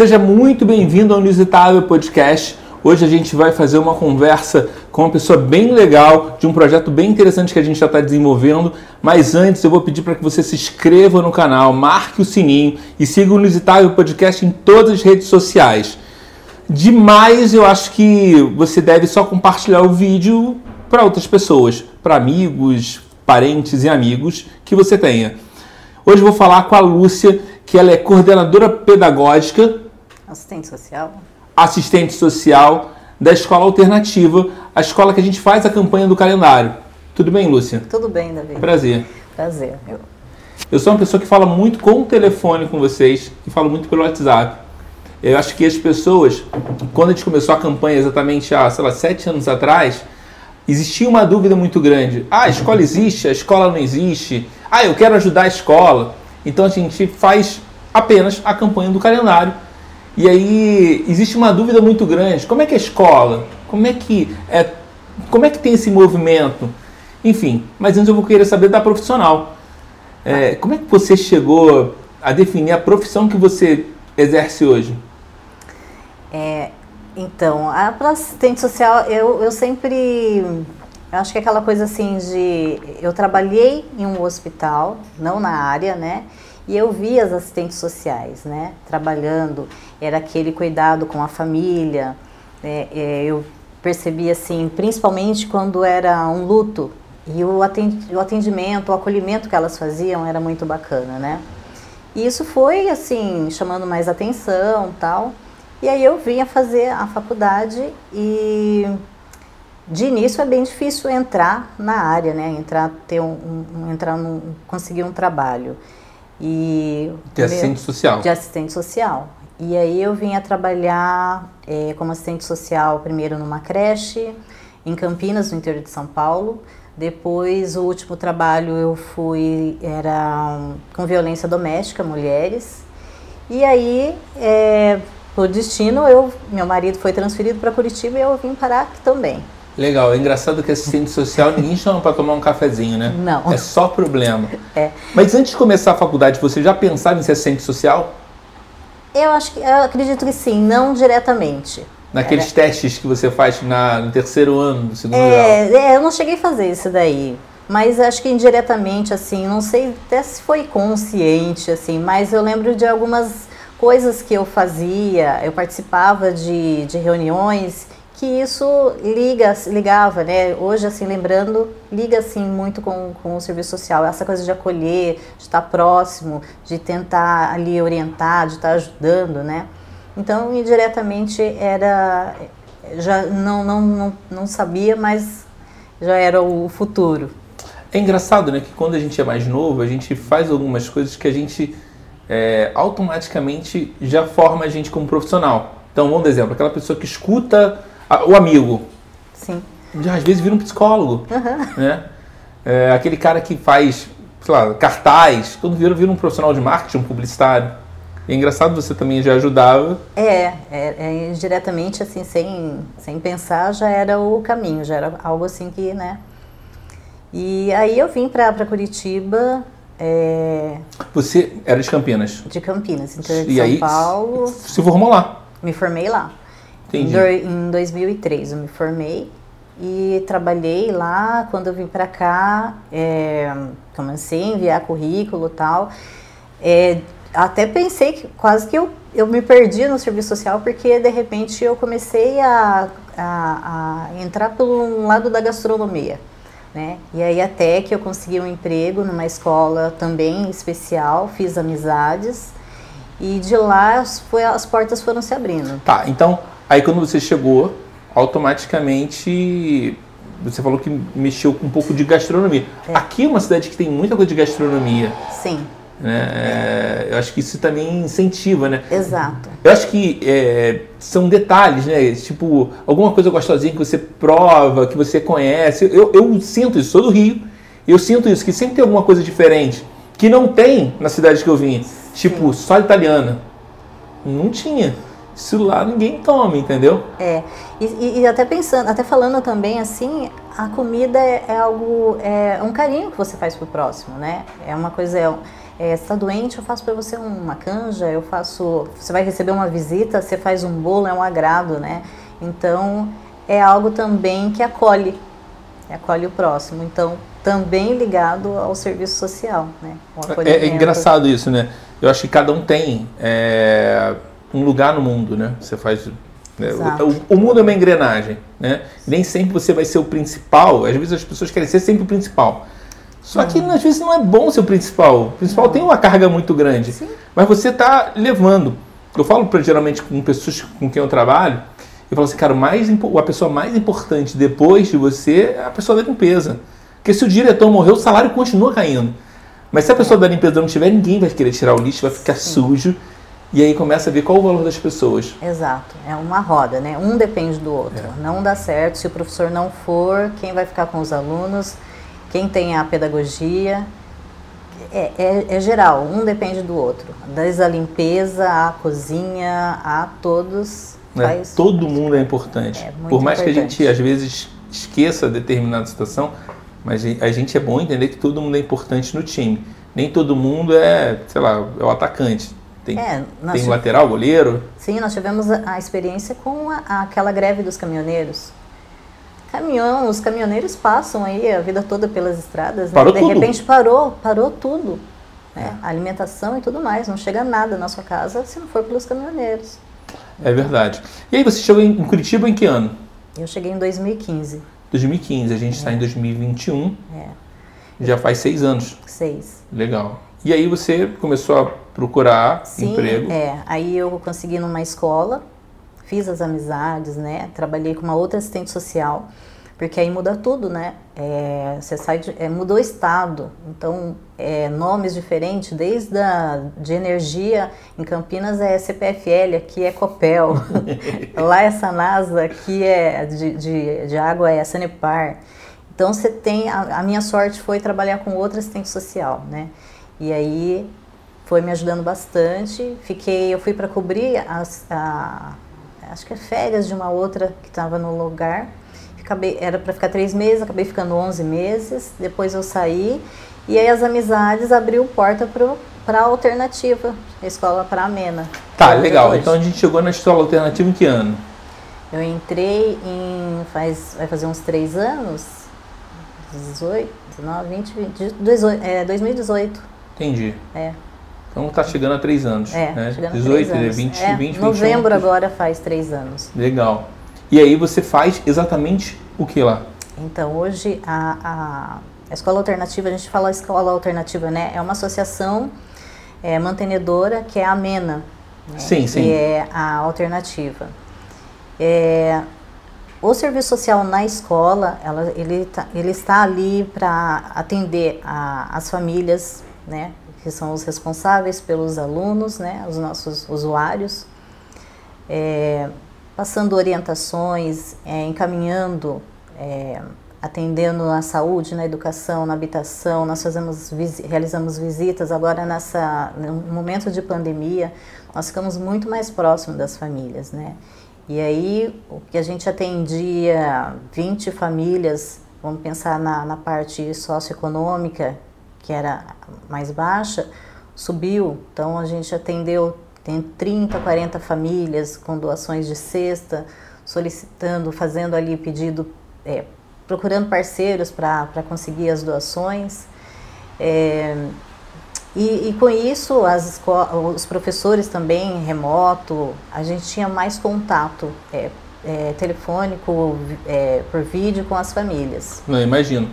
Seja muito bem-vindo ao Inusitável Podcast. Hoje a gente vai fazer uma conversa com uma pessoa bem legal, de um projeto bem interessante que a gente já está desenvolvendo. Mas antes eu vou pedir para que você se inscreva no canal, marque o sininho e siga o Inusitável Podcast em todas as redes sociais. Demais, eu acho que você deve só compartilhar o vídeo para outras pessoas, para amigos, parentes e amigos que você tenha. Hoje eu vou falar com a Lúcia, que ela é coordenadora pedagógica, assistente social, assistente social da Escola Alternativa, a escola que a gente faz a campanha do calendário. Tudo bem, Lúcia? Tudo bem, Davi. Prazer. Prazer. Eu... eu sou uma pessoa que fala muito com o telefone com vocês, que falo muito pelo WhatsApp. Eu acho que as pessoas, quando a gente começou a campanha exatamente há, sei lá, sete anos atrás, existia uma dúvida muito grande. Ah, a escola existe, a escola não existe. Ah, eu quero ajudar a escola. Então a gente faz apenas a campanha do calendário. E aí existe uma dúvida muito grande. Como é que é a escola? Como é que é? Como é que tem esse movimento? Enfim, mas antes eu vou querer saber da profissional. É, como é que você chegou a definir a profissão que você exerce hoje? É, então, a assistente social, eu, eu sempre. Eu acho que é aquela coisa assim de. Eu trabalhei em um hospital, não na área, né? E eu vi as assistentes sociais, né? Trabalhando, era aquele cuidado com a família. Né? Eu percebi assim, principalmente quando era um luto, e o atendimento, o acolhimento que elas faziam era muito bacana, né? E isso foi assim, chamando mais atenção tal. E aí eu vinha fazer a faculdade e de início é bem difícil entrar na área, né? Entrar, ter um, um entrar num, conseguir um trabalho. E de assistente social. De assistente social. E aí eu vinha trabalhar é, como assistente social primeiro numa creche em Campinas, no interior de São Paulo. Depois o último trabalho eu fui era um, com violência doméstica, mulheres. E aí é, por destino, eu, meu marido foi transferido para Curitiba e eu vim parar aqui também. Legal, é engraçado que assistente social ninguém chama para tomar um cafezinho, né? Não. É só problema. É. Mas antes de começar a faculdade, você já pensava em ser assistente social? Eu acho que eu acredito que sim, não diretamente. Naqueles Era... testes que você faz na, no terceiro ano do segundo é, grau? É, eu não cheguei a fazer isso daí. Mas acho que indiretamente, assim, não sei até se foi consciente, assim, mas eu lembro de algumas coisas que eu fazia, eu participava de, de reuniões que isso liga, ligava, né? Hoje, assim, lembrando, liga, assim, muito com, com o serviço social. Essa coisa de acolher, de estar próximo, de tentar ali orientar, de estar ajudando, né? Então, indiretamente, era... Já não, não, não, não sabia, mas já era o futuro. É engraçado, né? Que quando a gente é mais novo, a gente faz algumas coisas que a gente é, automaticamente já forma a gente como profissional. Então, dar exemplo, aquela pessoa que escuta o amigo. Sim. Já às vezes vira um psicólogo. Uhum. Né? É, aquele cara que faz, sei lá, cartaz, quando vira, vira um profissional de marketing, um publicitário. E é engraçado, você também já ajudava. É, é, é, diretamente assim, sem, sem pensar, já era o caminho, já era algo assim que, né? E aí eu vim para Curitiba é... Você era de Campinas? De Campinas, interior de e São aí, Paulo. Se formou lá? Me formei lá. Entendi. Em 2003 eu me formei e trabalhei lá. Quando eu vim para cá, é, comecei a enviar currículo e tal. É, até pensei que quase que eu, eu me perdi no serviço social porque de repente eu comecei a, a, a entrar pelo lado da gastronomia. Né? E aí até que eu consegui um emprego numa escola também especial, fiz amizades e de lá foi, as portas foram se abrindo. Tá, então aí quando você chegou, automaticamente você falou que mexeu com um pouco de gastronomia. É. Aqui é uma cidade que tem muita coisa de gastronomia. Sim. Né? É, eu acho que isso também incentiva, né? Exato. Eu acho que é, são detalhes, né? Tipo, alguma coisa gostosinha que você prova, que você conhece. Eu, eu sinto isso, sou do Rio, eu sinto isso, que sempre tem alguma coisa diferente, que não tem na cidade que eu vim. Tipo, só italiana. Não tinha. Isso lá ninguém toma, entendeu? É. E, e, até pensando, até falando também assim, a comida é, é algo, é um carinho que você faz pro próximo, né? É uma coisa. É, é, está doente, eu faço para você uma canja, eu faço, você vai receber uma visita, você faz um bolo, é um agrado, né? Então é algo também que acolhe, acolhe o próximo. Então também ligado ao serviço social, né? É, é, engraçado isso, né? Eu acho que cada um tem é, um lugar no mundo, né? Você faz né? O, o, mundo é uma engrenagem, né? Nem sempre você vai ser o principal. Às vezes as pessoas querem ser sempre o principal. Só que às vezes não é bom ser o principal. O principal não. tem uma carga muito grande. Sim. Mas você está levando. Eu falo pra, geralmente com pessoas com quem eu trabalho, eu falo assim, cara, mais, a pessoa mais importante depois de você é a pessoa da limpeza. Porque se o diretor morreu, o salário continua caindo. Mas se a pessoa da limpeza não tiver, ninguém vai querer tirar o lixo, vai ficar Sim. sujo. E aí começa a ver qual o valor das pessoas. Exato, é uma roda, né? Um depende do outro. É. Não dá certo se o professor não for, quem vai ficar com os alunos, quem tem a pedagogia. É, é, é geral, um depende do outro. Desde a limpeza, a cozinha, a todos. É, faz... Todo mundo é importante. É Por mais importante. que a gente às vezes esqueça determinada situação, mas a gente é bom entender que todo mundo é importante no time. Nem todo mundo é, sei lá, é o atacante tem, é, tem lateral, goleiro? Sim, nós tivemos a, a experiência com a, aquela greve dos caminhoneiros. Caminhão, os caminhoneiros passam aí a vida toda pelas estradas, né? de tudo. repente parou, parou tudo. Né? É. Alimentação e tudo mais, não chega nada na sua casa se não for pelos caminhoneiros. É verdade. E aí, você chegou em Curitiba em que ano? Eu cheguei em 2015. 2015, a gente está é. em 2021. É. Já faz seis anos. Seis. Legal. E aí você começou a procurar Sim, emprego? É, aí eu consegui numa escola, fiz as amizades, né? Trabalhei com uma outra assistente social, porque aí muda tudo, né? É, você sai de, é, mudou o estado, então é, nomes diferentes, desde a, de energia em Campinas é CPFL, aqui é Copel, lá é Sanasa, aqui é de, de, de água é Sanepar. Então você tem a, a minha sorte foi trabalhar com outra assistente social, né? E aí foi me ajudando bastante. Fiquei, eu fui para cobrir as, a, acho que é férias de uma outra que estava no lugar. Acabei, era para ficar três meses, acabei ficando 11 meses. Depois eu saí e aí as amizades abriu porta para a alternativa, a escola para amena. Tá, legal. Então a gente chegou na escola alternativa em que ano? Eu entrei em faz vai fazer uns três anos, 18, 19, 20, 20 18, é, 2018. Entendi. É. Então está chegando a três anos. É, né? chegando 18, a três anos. 20, é, 20, Novembro 21. agora faz três anos. Legal. E aí você faz exatamente o que lá? Então, hoje a, a, a Escola Alternativa, a gente fala Escola Alternativa, né? É uma associação é, mantenedora que é a MENA. Né? Sim, sim. Que é a alternativa. É, o serviço social na escola, ela, ele, tá, ele está ali para atender a, as famílias né, que são os responsáveis pelos alunos, né, os nossos usuários, é, passando orientações, é, encaminhando, é, atendendo na saúde, na educação, na habitação. Nós fazemos, realizamos visitas agora nessa no momento de pandemia, nós ficamos muito mais próximos das famílias, né? E aí o que a gente atendia 20 famílias, vamos pensar na, na parte socioeconômica, que era mais baixa, subiu. Então a gente atendeu tem 30, 40 famílias com doações de cesta, solicitando, fazendo ali pedido, é, procurando parceiros para conseguir as doações. É, e, e, com isso, as os professores também, remoto, a gente tinha mais contato é, é, telefônico, é, por vídeo com as famílias. Não, imagino.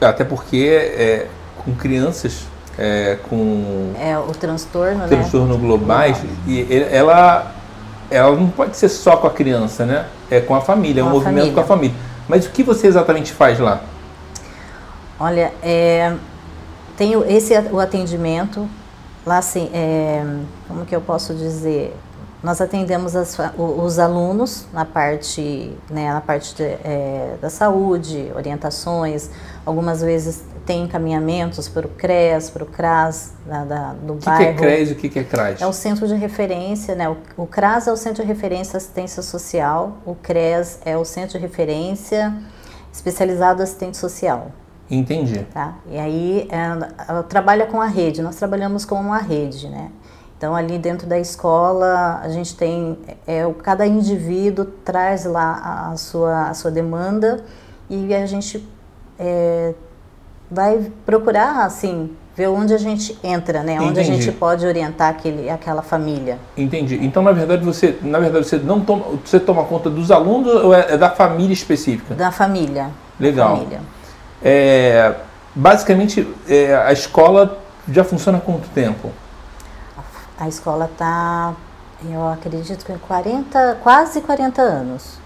Até porque é, com crianças é, com é, o transtorno, né? transtorno né? globais e ela ela não pode ser só com a criança, né? É com a família, com é um movimento família. com a família. Mas o que você exatamente faz lá? Olha, é, tem esse o atendimento lá assim, é, como que eu posso dizer? Nós atendemos as, os alunos na parte, né, na parte de, é, da saúde, orientações. Algumas vezes tem encaminhamentos para o CRES, para o CRAS da, da, do que bairro. O que é CRES e o que é CRAS? É o centro de referência, né? O, o CRAS é o centro de referência assistência social, o CRES é o centro de referência especializado assistente social. Entendi. Tá? E aí é, ela trabalha com a rede, nós trabalhamos com uma rede, né? Então ali dentro da escola a gente tem, é, cada indivíduo traz lá a sua, a sua demanda e a gente é, vai procurar assim ver onde a gente entra, né? Onde Entendi. a gente pode orientar aquele, aquela família. Entendi. Então na verdade você, na verdade você não toma, você toma conta dos alunos ou é, é da família específica? Da família. Legal. Família. É, basicamente é, a escola já funciona há quanto tempo? A escola está, eu acredito que 40, quase 40 anos.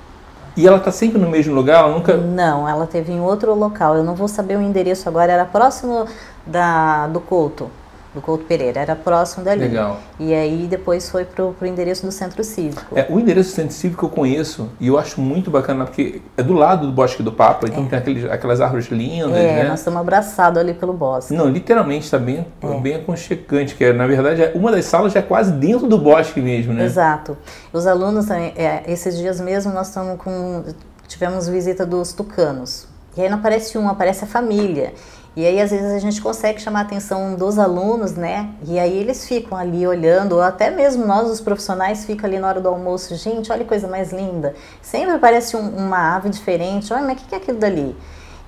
E ela está sempre no mesmo lugar? Ela nunca. Não, ela teve em outro local. Eu não vou saber o endereço agora. Era próximo da, do Couto do Couto Pereira, era próximo dali. Legal. E aí depois foi pro, endereço do Centro Cívico. É, o endereço do Centro Cívico eu conheço e eu acho muito bacana porque é do lado do Bosque do Papa, então é. tem aqueles, aquelas árvores lindas, é, né? nós estamos abraçados ali pelo bosque. Não, literalmente está bem, é. bem aconchegante, que é, na verdade é, uma das salas já é quase dentro do bosque mesmo, né? Exato. Os alunos, é, esses dias mesmo nós estamos com, tivemos visita dos tucanos. E aí não aparece um, aparece a família. E aí, às vezes, a gente consegue chamar a atenção dos alunos, né? E aí eles ficam ali olhando, ou até mesmo nós, os profissionais, ficam ali na hora do almoço. Gente, olha que coisa mais linda. Sempre parece um, uma ave diferente. Olha, mas o que é aquilo dali?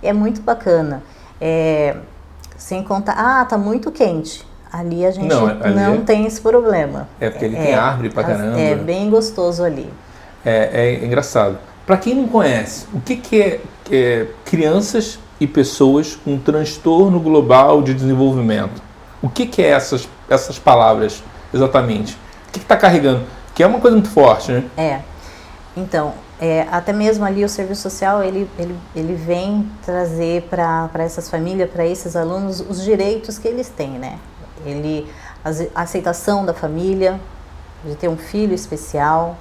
É muito bacana. É, sem contar, ah, tá muito quente. Ali a gente não, ali não é, tem esse problema. É porque ele é, tem árvore pra caramba. É bem gostoso ali. É, é engraçado. Para quem não conhece, o que, que é, é crianças e pessoas com transtorno global de desenvolvimento. O que, que é essas, essas palavras exatamente? O que está carregando? Que é uma coisa muito forte, né? É. Então, é, até mesmo ali o serviço social ele, ele, ele vem trazer para essas famílias, para esses alunos, os direitos que eles têm, né? Ele, a aceitação da família, de ter um filho especial.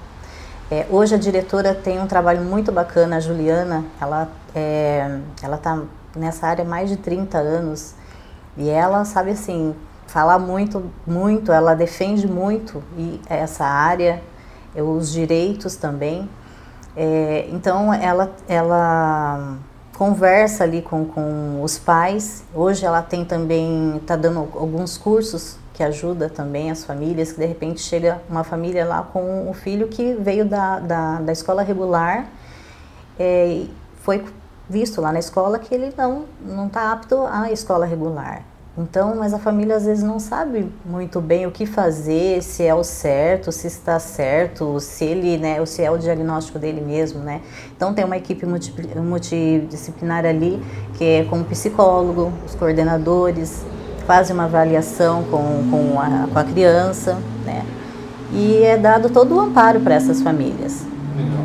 É, hoje a diretora tem um trabalho muito bacana, a Juliana, ela é, ela está nessa área há mais de 30 anos e ela sabe assim falar muito, muito, ela defende muito essa área, os direitos também. É, então ela, ela conversa ali com, com os pais. Hoje ela tem também, está dando alguns cursos que ajuda também as famílias, que de repente chega uma família lá com um filho que veio da, da, da escola regular, é, foi visto lá na escola que ele não não está apto à escola regular. Então, mas a família às vezes não sabe muito bem o que fazer, se é o certo, se está certo, se ele, né, ou se é o diagnóstico dele mesmo, né? Então tem uma equipe multidisciplinar ali que é com psicólogo, os coordenadores, fazem uma avaliação com, com, a, com a criança, né? E é dado todo o amparo para essas famílias. Legal,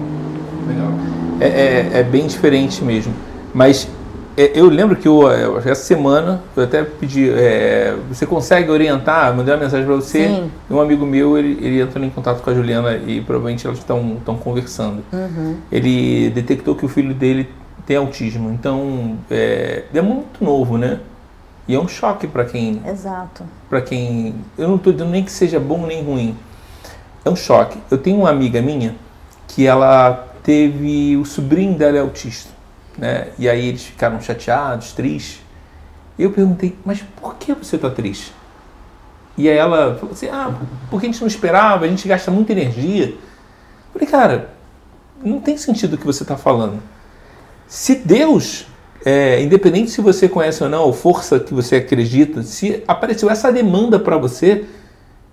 legal é, é, é bem diferente mesmo. Mas é, eu lembro que eu, essa semana eu até pedi, é, você consegue orientar? Mandei uma mensagem para você. Sim. E um amigo meu, ele, ele entrou em contato com a Juliana e provavelmente elas estão conversando. Uhum. Ele detectou que o filho dele tem autismo. Então é, é muito novo, né? E é um choque para quem. Exato. Para quem. Eu não estou dizendo nem que seja bom nem ruim. É um choque. Eu tenho uma amiga minha que ela teve o sobrinho dela é autista, né? E aí eles ficaram chateados, tristes. E eu perguntei, mas por que você está triste? E aí ela falou assim, ah, porque a gente não esperava, a gente gasta muita energia. Eu falei, cara, não tem sentido o que você está falando. Se Deus, é, independente se você conhece ou não, a força que você acredita, se apareceu essa demanda para você,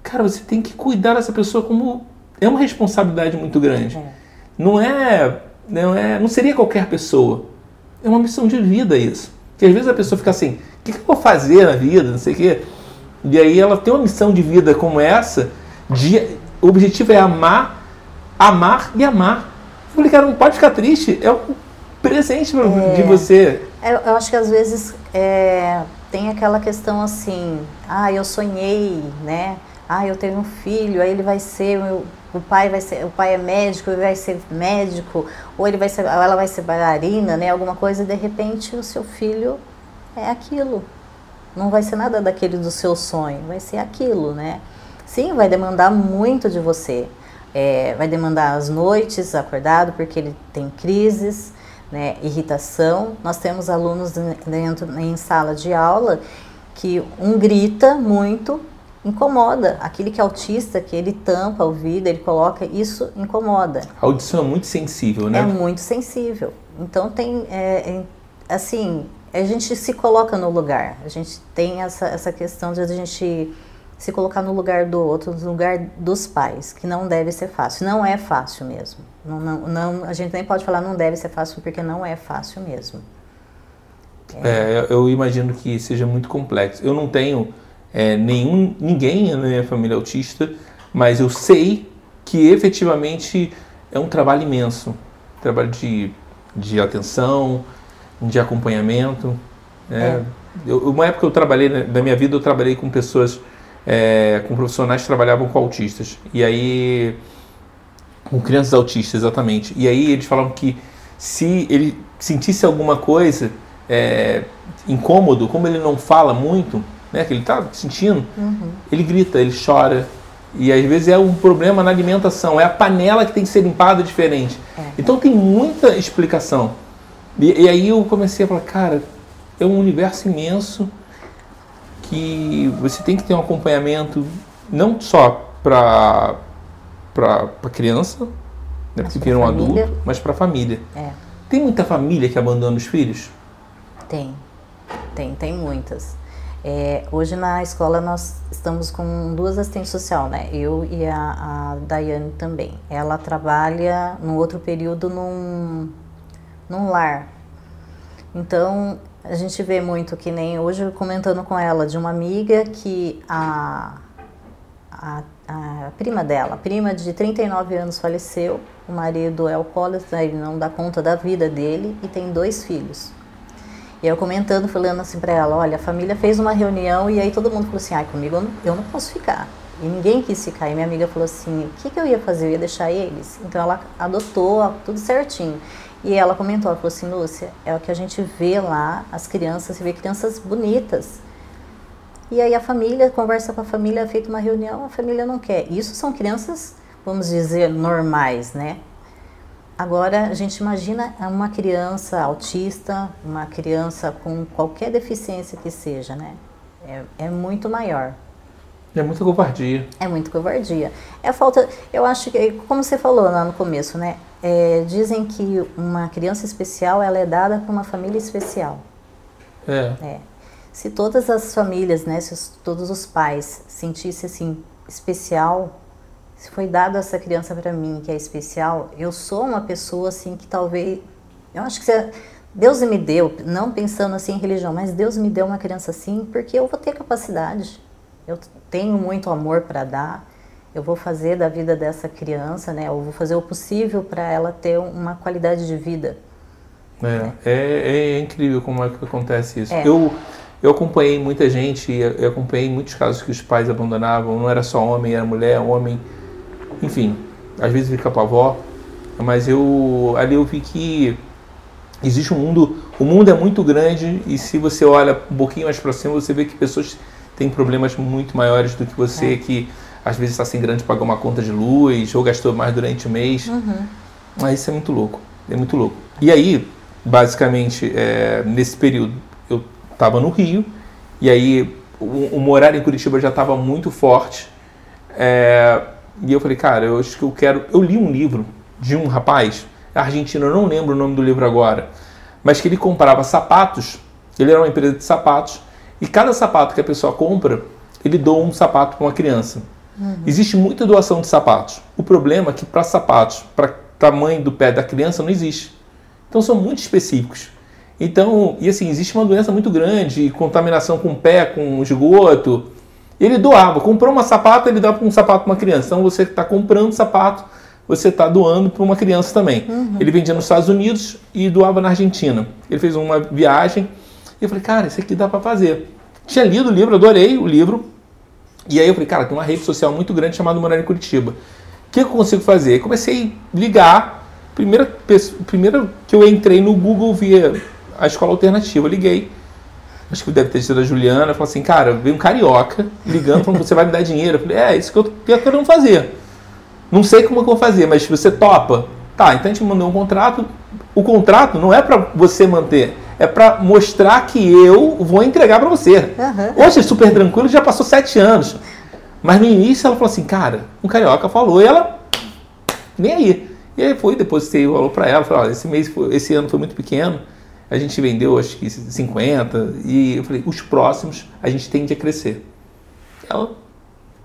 cara, você tem que cuidar dessa pessoa como é uma responsabilidade muito grande. É não é, não é, não seria qualquer pessoa. É uma missão de vida isso. Que às vezes a pessoa fica assim, o que, eu vou fazer na vida, não sei o quê. E aí ela tem uma missão de vida como essa, de, o objetivo é amar, amar e amar. Eu falei, cara, não pode ficar triste, é um presente é, de você. Eu, eu, acho que às vezes é, tem aquela questão assim, ah, eu sonhei, né? Ah, eu tenho um filho, aí ele vai ser meu o pai vai ser, o pai é médico, ele vai ser médico, ou ele vai ser, ela vai ser bailarina, né? Alguma coisa, e de repente o seu filho é aquilo. Não vai ser nada daquele do seu sonho, vai ser aquilo, né? Sim, vai demandar muito de você. É, vai demandar as noites acordado, porque ele tem crises, né, irritação. Nós temos alunos dentro em sala de aula que um grita muito, incomoda. Aquele que é autista, que ele tampa o ouvido, ele coloca, isso incomoda. A audição é muito sensível, né? É muito sensível. Então tem, é, é, assim, a gente se coloca no lugar. A gente tem essa, essa questão de a gente se colocar no lugar do outro, no lugar dos pais, que não deve ser fácil. Não é fácil mesmo. Não, não, não, a gente nem pode falar não deve ser fácil, porque não é fácil mesmo. É. É, eu imagino que seja muito complexo. Eu não tenho é, nenhum, ninguém na minha família autista, mas eu sei que efetivamente é um trabalho imenso. Trabalho de, de atenção, de acompanhamento. Né? É. Eu, uma época eu trabalhei, na minha vida, eu trabalhei com pessoas é, com profissionais que trabalhavam com autistas. E aí. Com crianças autistas, exatamente. E aí eles falavam que se ele sentisse alguma coisa é, incômodo, como ele não fala muito, né, que ele está sentindo, uhum. ele grita, ele chora. E às vezes é um problema na alimentação, é a panela que tem que ser limpada diferente. É. Então tem muita explicação. E, e, aí eu comecei a falar, cara, é um universo imenso que você tem que ter um acompanhamento não só para para criança, né, porque vira um adulto, mas para a família. É. Tem muita família que abandona os filhos? Tem, tem, tem muitas. É, hoje na escola nós estamos com duas assistentes social, né? Eu e a, a Daiane também. Ela trabalha no outro período num, num lar. Então a gente vê muito que nem hoje comentando com ela de uma amiga que a, a, a prima dela, a prima de 39 anos faleceu, o marido é alcoólatra, ele não dá conta da vida dele e tem dois filhos. E eu comentando, falando assim para ela, olha, a família fez uma reunião e aí todo mundo falou assim, ai, comigo eu não, eu não posso ficar. E ninguém quis ficar. E minha amiga falou assim, o que, que eu ia fazer? Eu ia deixar eles? Então ela adotou tudo certinho. E ela comentou, ela falou assim, Lúcia, é o que a gente vê lá, as crianças, você vê crianças bonitas. E aí a família, conversa com a família, é feita uma reunião, a família não quer. Isso são crianças, vamos dizer, normais, né? Agora, a gente imagina uma criança autista, uma criança com qualquer deficiência que seja, né? É, é muito maior. É muita covardia. É muito covardia. É falta, eu acho que, como você falou lá no começo, né? É, dizem que uma criança especial ela é dada por uma família especial. É. é. Se todas as famílias, né, se todos os pais sentissem assim especial, se foi dado essa criança para mim que é especial, eu sou uma pessoa assim que talvez, eu acho que você, Deus me deu, não pensando assim em religião, mas Deus me deu uma criança assim porque eu vou ter capacidade. Eu tenho muito amor para dar eu vou fazer da vida dessa criança, né? Eu vou fazer o possível para ela ter uma qualidade de vida. É, né? é, é, incrível como é que acontece isso. É. Eu, eu acompanhei muita gente, eu acompanhei muitos casos que os pais abandonavam, não era só homem, era mulher, homem, enfim, às vezes fica com a avó, mas eu ali eu vi que existe um mundo, o mundo é muito grande e se você olha um pouquinho mais para cima, você vê que pessoas têm problemas muito maiores do que você é. que às vezes está sem grana de pagar uma conta de luz, ou gastou mais durante o mês. Uhum. Mas isso é muito louco, é muito louco. E aí, basicamente, é, nesse período, eu estava no Rio, e aí o, o morar em Curitiba já estava muito forte. É, e eu falei, cara, eu acho que eu quero. Eu li um livro de um rapaz, argentino, eu não lembro o nome do livro agora, mas que ele comprava sapatos, ele era uma empresa de sapatos, e cada sapato que a pessoa compra, ele doa um sapato para uma criança. Uhum. Existe muita doação de sapatos. O problema é que para sapatos, para tamanho do pé da criança, não existe. Então são muito específicos. Então, e assim, existe uma doença muito grande, contaminação com o pé, com esgoto. Ele doava, comprou uma sapato, ele dava um sapato para uma criança. Então você está comprando sapato, você está doando para uma criança também. Uhum. Ele vendia nos Estados Unidos e doava na Argentina. Ele fez uma viagem e eu falei, cara, isso aqui dá para fazer. Tinha lido o livro, adorei o livro, e aí eu falei, cara, tem uma rede social muito grande chamada Morar em Curitiba. O que eu consigo fazer? comecei a ligar. Primeira, primeira que eu entrei no Google via a escola alternativa, eu liguei. Acho que deve ter sido a Juliana. Falou assim, cara, veio um carioca ligando, falando, você vai me dar dinheiro. Eu falei, é, isso que eu tô querendo fazer. Não sei como é eu vou fazer, mas você topa. Tá, então a gente mandou um contrato, o contrato não é para você manter, é para mostrar que eu vou entregar para você. Uhum. Hoje é super tranquilo, já passou sete anos. Mas no início ela falou assim, cara, um carioca falou e ela nem aí. E aí foi, depositei o valor para ela, falei, esse mês, foi, esse ano foi muito pequeno, a gente vendeu acho que 50, e eu falei, os próximos a gente tende a crescer. Ela,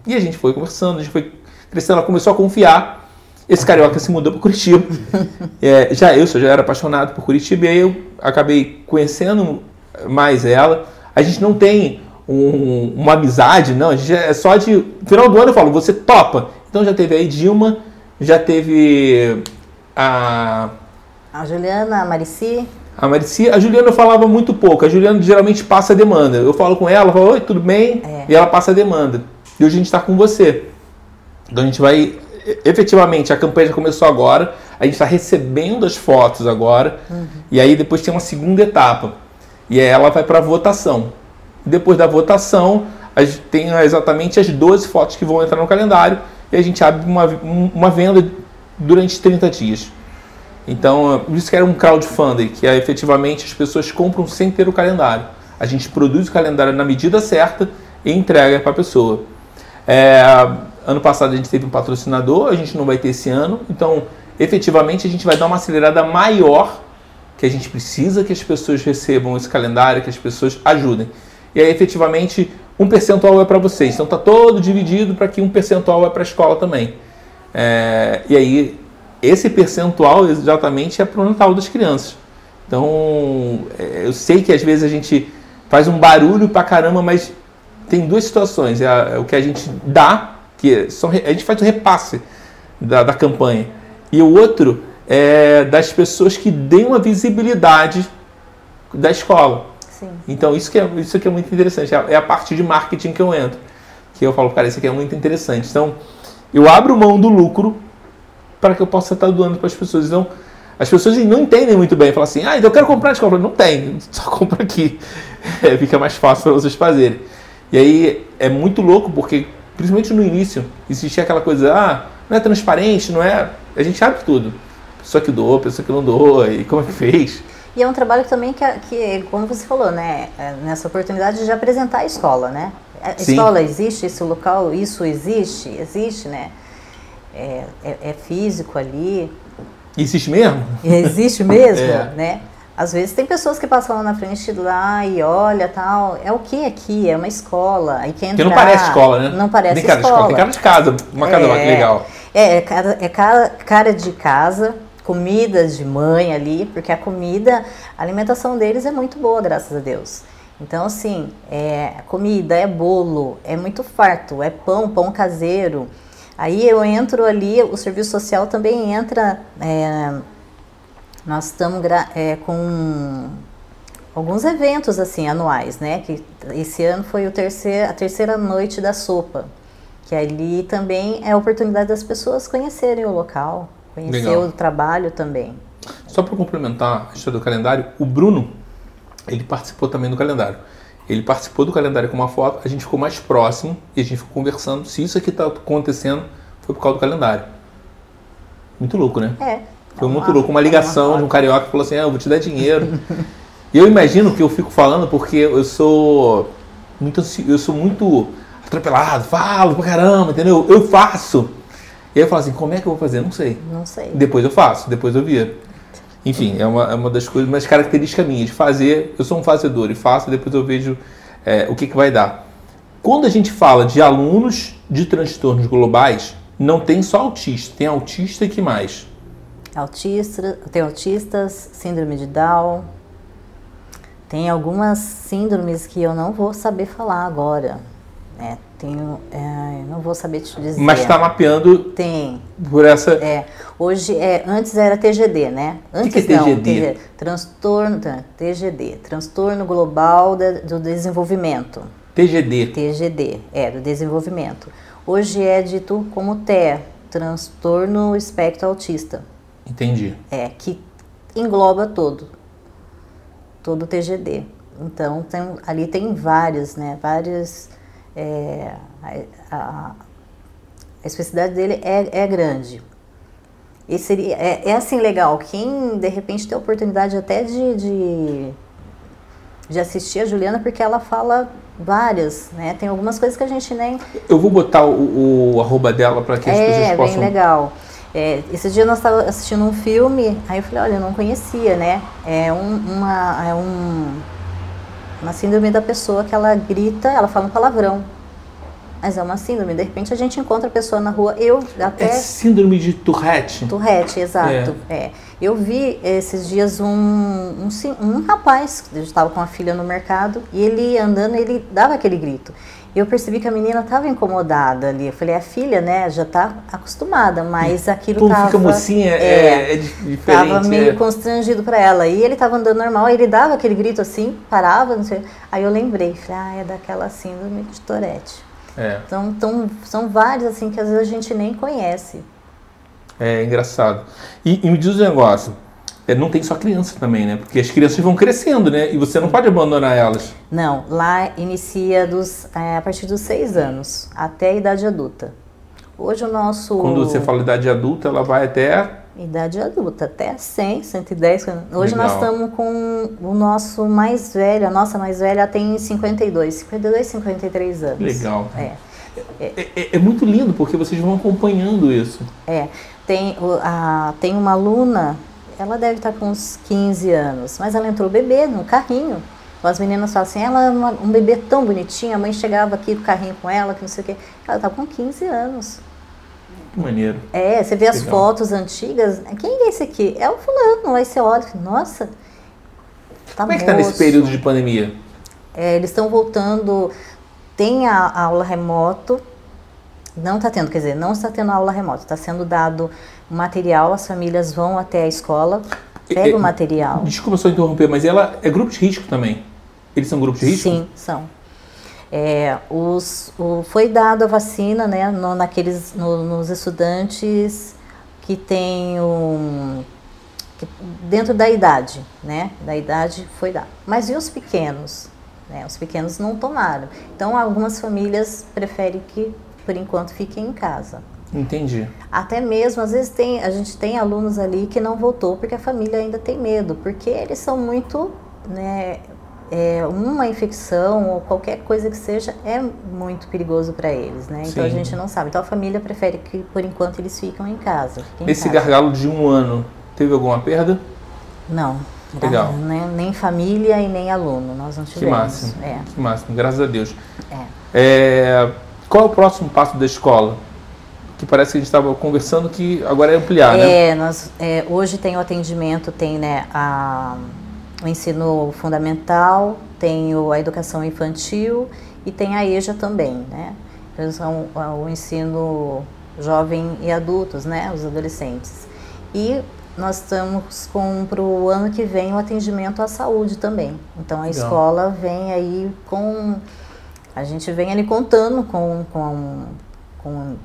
e a gente foi conversando, a gente foi crescendo, ela começou a confiar. Esse carioca se mudou para Curitiba. É, já eu, eu já era apaixonado por Curitiba, e aí eu acabei conhecendo mais ela. A gente não tem um, uma amizade, não, a gente é só de. No final do ano eu falo, você topa. Então já teve aí Dilma, já teve a. A Juliana, a Marici. A Marici, a Juliana eu falava muito pouco. A Juliana geralmente passa a demanda. Eu falo com ela, falo, oi, tudo bem? É. E ela passa a demanda. E hoje a gente está com você. Então a gente vai. Efetivamente, a campanha já começou agora. A gente está recebendo as fotos agora. Uhum. E aí depois tem uma segunda etapa. E aí ela vai para votação. Depois da votação, a gente tem exatamente as 12 fotos que vão entrar no calendário e a gente abre uma, uma venda durante 30 dias. Então, isso que era um crowdfunding, que é efetivamente as pessoas compram sem ter o calendário. A gente produz o calendário na medida certa e entrega para a pessoa. É, ano passado a gente teve um patrocinador, a gente não vai ter esse ano, então efetivamente a gente vai dar uma acelerada maior que a gente precisa que as pessoas recebam esse calendário, que as pessoas ajudem. E aí efetivamente um percentual é para vocês. Então está todo dividido para que um percentual é para a escola também. É, e aí esse percentual exatamente é para o Natal das crianças. Então é, eu sei que às vezes a gente faz um barulho para caramba, mas tem duas situações. É, é, o que a gente dá, que são, a gente faz o repasse da, da campanha. E o outro é das pessoas que deem uma visibilidade da escola. Sim. Então isso que é, isso que é muito interessante. É, é a parte de marketing que eu entro. Que eu falo, cara, isso aqui é muito interessante. Então, eu abro mão do lucro para que eu possa estar doando para as pessoas. Então, as pessoas não entendem muito bem. Falam assim, ah, então eu quero comprar na escola. Não tem, só compra aqui. É, fica mais fácil para vocês fazerem. E aí é muito louco porque, principalmente no início, existia aquela coisa, ah, não é transparente, não é. A gente abre tudo. Pessoa que doou, pessoa que não doou, e como é que fez. E é um trabalho também que, que, como você falou, né, é, nessa oportunidade de apresentar a escola, né? A Sim. escola existe, esse local, isso existe, existe, né? É, é, é físico ali. Existe mesmo? Existe mesmo, é. né? Às vezes tem pessoas que passam lá na frente lá e olha tal. É o que aqui? É uma escola. Aí quem entrar, que não parece escola, né? Não parece tem cara escola. De escola. Tem cara de casa. Uma casa é, legal. É, é cara, é cara, cara de casa comidas de mãe ali, porque a comida, a alimentação deles é muito boa, graças a Deus. Então, assim, é comida, é bolo, é muito farto, é pão, pão caseiro. Aí eu entro ali, o serviço social também entra. É, nós estamos é, com alguns eventos assim anuais, né? Que esse ano foi o terceiro, a terceira noite da sopa, que ali também é a oportunidade das pessoas conhecerem o local, Conhecer Legal. o trabalho também. Só para complementar a história do calendário, o Bruno, ele participou também do calendário. Ele participou do calendário com uma foto, a gente ficou mais próximo e a gente ficou conversando se isso aqui está acontecendo foi por causa do calendário. Muito louco, né? É. Foi muito louco. Uma ligação de um carioca que falou assim: ah, eu vou te dar dinheiro. e eu imagino que eu fico falando porque eu sou muito, eu sou muito atropelado, falo pra caramba, entendeu? Eu faço. E aí eu falo assim, como é que eu vou fazer? Não sei. Não sei. Depois eu faço, depois eu viro. Enfim, é uma, é uma das coisas, umas características minhas de fazer. Eu sou um fazedor e faço, depois eu vejo é, o que, que vai dar. Quando a gente fala de alunos de transtornos globais, não tem só autista, tem autista e que mais? Autista, tem autistas, síndrome de Down. Tem algumas síndromes que eu não vou saber falar agora. É, tenho, é, não vou saber te dizer. Mas está mapeando Tem. por essa. É, hoje, é, antes era TGD, né? Antes que, que é TGD? Não, TGD? Transtorno, TGD, Transtorno Global de, do Desenvolvimento. TGD. TGD, é, do desenvolvimento. Hoje é dito como TE, Transtorno Espectro Autista. Entendi. É, que engloba todo, todo o TGD. Então, tem, ali tem vários, né? Vários é, a, a, a, especificidade dele é, é grande. esse é, é assim legal. Quem de repente tem a oportunidade até de, de, de assistir a Juliana, porque ela fala várias, né? Tem algumas coisas que a gente nem. Eu vou botar o, o arroba dela para que as é, pessoas possam. É, bem legal. É, esse dia nós estávamos assistindo um filme, aí eu falei, olha, eu não conhecia, né? É, um, uma, é um, uma síndrome da pessoa que ela grita, ela fala um palavrão. Mas é uma síndrome, de repente a gente encontra a pessoa na rua, eu até... É síndrome de Tourette? Tourette, exato. É. é. Eu vi esses dias um, um, um rapaz, que estava com a filha no mercado, e ele andando, ele dava aquele grito. Eu percebi que a menina estava incomodada ali. Eu falei, a filha, né, já está acostumada, mas aquilo tava... fica mocinha, é, é, é diferente. Tava meio é. constrangido para ela. E ele estava andando normal, ele dava aquele grito assim, parava, não sei. Aí eu lembrei, falei, ah, é daquela síndrome de Tourette. É. Então, então, são vários assim que às vezes a gente nem conhece. É engraçado. E, e me diz um negócio. É, não tem só criança também, né? Porque as crianças vão crescendo, né? E você não pode abandonar elas. Não, lá inicia dos, é, a partir dos seis anos até a idade adulta. Hoje o nosso. Quando você fala idade adulta, ela vai até. Idade adulta, até 100, 110. Hoje Legal. nós estamos com o nosso mais velho, a nossa mais velha tem 52, 52, 53 anos. Legal. É. É, é, é, muito lindo porque vocês vão acompanhando isso. É, tem, a, tem uma aluna ela deve estar com uns 15 anos, mas ela entrou bebê no carrinho. As meninas falam assim, ela é uma, um bebê tão bonitinho, a mãe chegava aqui com o carrinho com ela, que não sei o quê. Ela estava com 15 anos. Que maneiro. É, você vê as Legal. fotos antigas. Quem é esse aqui? É o fulano. Aí você olha e nossa, tá Como é que está nesse período de pandemia? É, eles estão voltando, tem a, a aula remoto, não está tendo, quer dizer, não está tendo aula remota, está sendo dado material, as famílias vão até a escola, pegam o material. Desculpa só interromper, mas ela é grupo de risco também? Eles são grupos de risco? Sim, são. É, os, o, foi dado a vacina né, no, naqueles, no, nos estudantes que têm um, que, dentro da idade, né? Da idade foi dado. Mas e os pequenos? Né, os pequenos não tomaram. Então algumas famílias preferem que por enquanto fiquem em casa. Entendi. Até mesmo, às vezes tem, a gente tem alunos ali que não voltou porque a família ainda tem medo, porque eles são muito, né, é, uma infecção ou qualquer coisa que seja é muito perigoso para eles, né? Então Sim. a gente não sabe. Então a família prefere que por enquanto eles ficam em casa. Esse em casa. gargalo de um ano teve alguma perda? Não. Legal. Nem, nem, família e nem aluno, nós não tivemos. Que máximo. É. Que máximo, graças a Deus. É. é qual é o próximo passo da escola? Que parece que a gente estava conversando que agora é ampliar, né? É, nós, é, hoje tem o atendimento, tem né, a, o ensino fundamental, tem o, a educação infantil e tem a EJA também, né? Então, são o ensino jovem e adultos, né? Os adolescentes. E nós estamos com para o ano que vem o atendimento à saúde também. Então a Legal. escola vem aí com a gente vem ali contando com, com, com,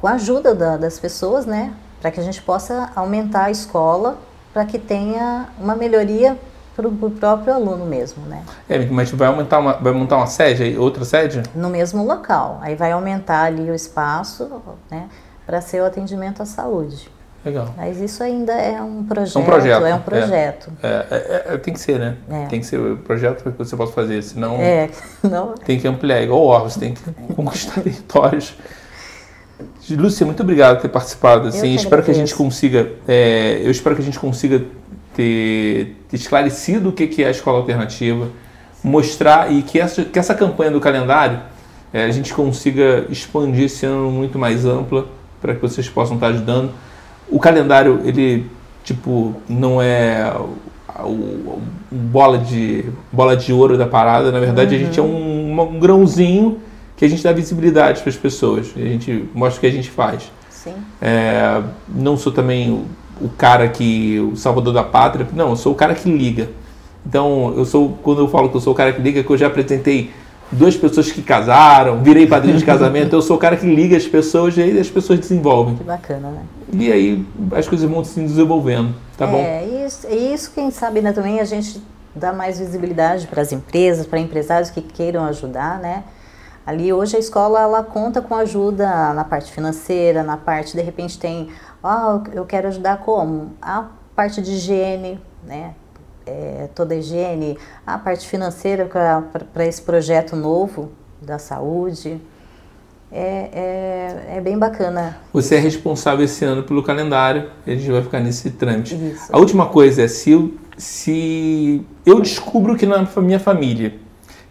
com a ajuda da, das pessoas, né? Para que a gente possa aumentar a escola, para que tenha uma melhoria para o próprio aluno mesmo, né? É, mas vai aumentar uma, vai montar uma sede, outra sede? No mesmo local. Aí vai aumentar ali o espaço, né? Para ser o atendimento à saúde. Legal. Mas isso ainda é um projeto. É um projeto. É um projeto. É, é, é, é tem que ser, né? É. Tem que ser o projeto que você possa fazer, senão é, não... tem que ampliar. Igual o Orvis, tem que conquistar territórios. Lúcia, muito obrigado por ter participado. Assim, eu espero que a gente consiga, é, eu espero que a gente consiga ter, ter esclarecido o que é a escola alternativa, mostrar e que essa, que essa campanha do calendário é, a gente consiga expandir esse ano muito mais ampla para que vocês possam estar ajudando o calendário, ele, tipo, não é o, o, bola, de, bola de ouro da parada. Na verdade, uhum. a gente é um, um grãozinho que a gente dá visibilidade para as pessoas. A gente mostra o que a gente faz. Sim. É, não sou também o, o, cara que. o salvador da pátria. Não, eu sou o cara que liga. Então, eu sou. Quando eu falo que eu sou o cara que liga, que eu já apresentei duas pessoas que casaram, virei padrinho de casamento, eu sou o cara que liga as pessoas e aí as pessoas desenvolvem. Que bacana, né? E aí as coisas vão se desenvolvendo, tá é, bom? É, isso, isso quem sabe né, também a gente dá mais visibilidade para as empresas, para empresários que queiram ajudar, né? Ali hoje a escola ela conta com ajuda na parte financeira, na parte de repente tem, ah, eu quero ajudar como? A parte de higiene, né? É, toda a higiene, a parte financeira para esse projeto novo da saúde. É, é, é, bem bacana. Você é responsável esse ano pelo calendário, a gente vai ficar nesse trâmite. Isso. A última coisa é se eu, se eu descubro que na minha família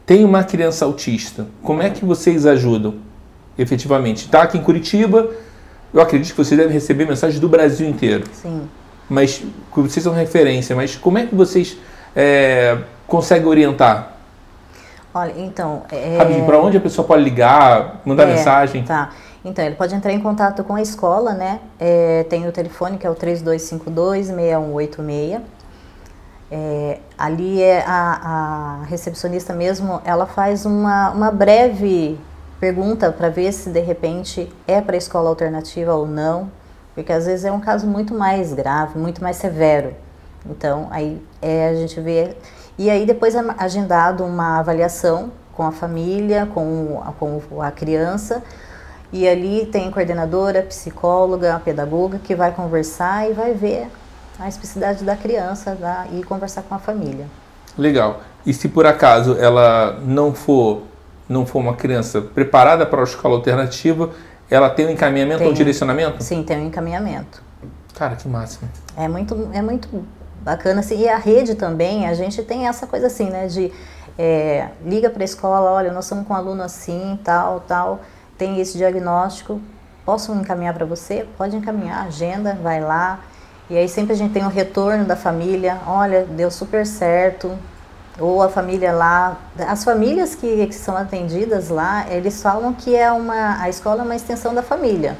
tem uma criança autista, como é que vocês ajudam efetivamente? Está aqui em Curitiba, eu acredito que vocês devem receber mensagens do Brasil inteiro. Sim. Mas vocês são referência, mas como é que vocês é, conseguem orientar? Olha, então. É... para onde a pessoa pode ligar, mandar é, mensagem? Tá. Então, ele pode entrar em contato com a escola, né? É, tem o telefone que é o 3252-6186. É, ali é a, a, recepcionista mesmo, ela faz uma, uma breve pergunta para ver se de repente é para escola alternativa ou não, porque às vezes é um caso muito mais grave, muito mais severo. Então aí é, a gente vê e aí depois é agendado uma avaliação com a família, com, com a criança e ali tem coordenadora, psicóloga, pedagoga que vai conversar e vai ver a especificidade da criança e conversar com a família. Legal. E se por acaso ela não for não for uma criança preparada para a escola alternativa, ela tem um encaminhamento tem, ou um direcionamento? Sim, tem um encaminhamento. Cara, que máximo. É muito, é muito bacana. Assim, e a rede também, a gente tem essa coisa assim, né? De é, liga para a escola, olha, nós somos com um aluno assim, tal, tal, tem esse diagnóstico, posso encaminhar para você? Pode encaminhar, agenda, vai lá. E aí sempre a gente tem o um retorno da família, olha, deu super certo. Ou a família lá, as famílias que, que são atendidas lá, eles falam que é uma, a escola é uma extensão da família.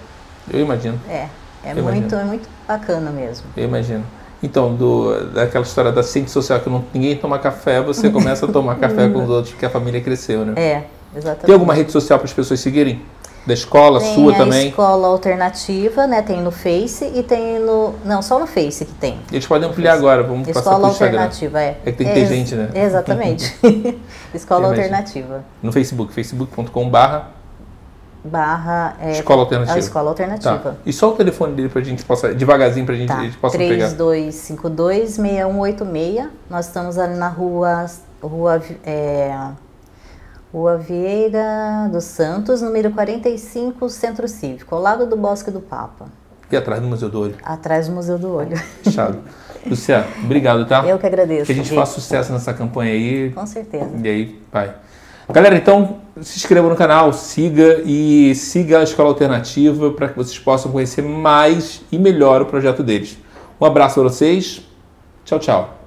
Eu imagino. É, é Eu muito, imagino. é muito bacana mesmo. Eu imagino. Então, do, daquela história da ciência social que não, ninguém toma café, você começa a tomar café com os outros porque a família cresceu, né? É, exatamente. Tem alguma rede social para as pessoas seguirem? Da escola, tem sua a também? escola alternativa, né? Tem no Face e tem no. Não, só no Face que tem. Eles podem ampliar agora, vamos escola passar para alternativa, é. É que tem que ter gente, né? Exatamente. escola alternativa. No Facebook, facebook.com barra barra é, escola alternativa. A escola alternativa. Tá. E só o telefone dele para a gente possa, devagarzinho para tá. a gente possa 3252 pegar. 3252-6186. Nós estamos ali na rua, rua é, Rua Vieira dos Santos, número 45, Centro Cívico, ao lado do Bosque do Papa. E atrás do Museu do Olho? Atrás do Museu do Olho. Fechado. Luciana, obrigado, tá? Eu que agradeço. Que a gente faça sucesso nessa campanha aí. Com certeza. E aí, vai. Galera, então se inscreva no canal, siga e siga a Escola Alternativa para que vocês possam conhecer mais e melhor o projeto deles. Um abraço para vocês. Tchau, tchau.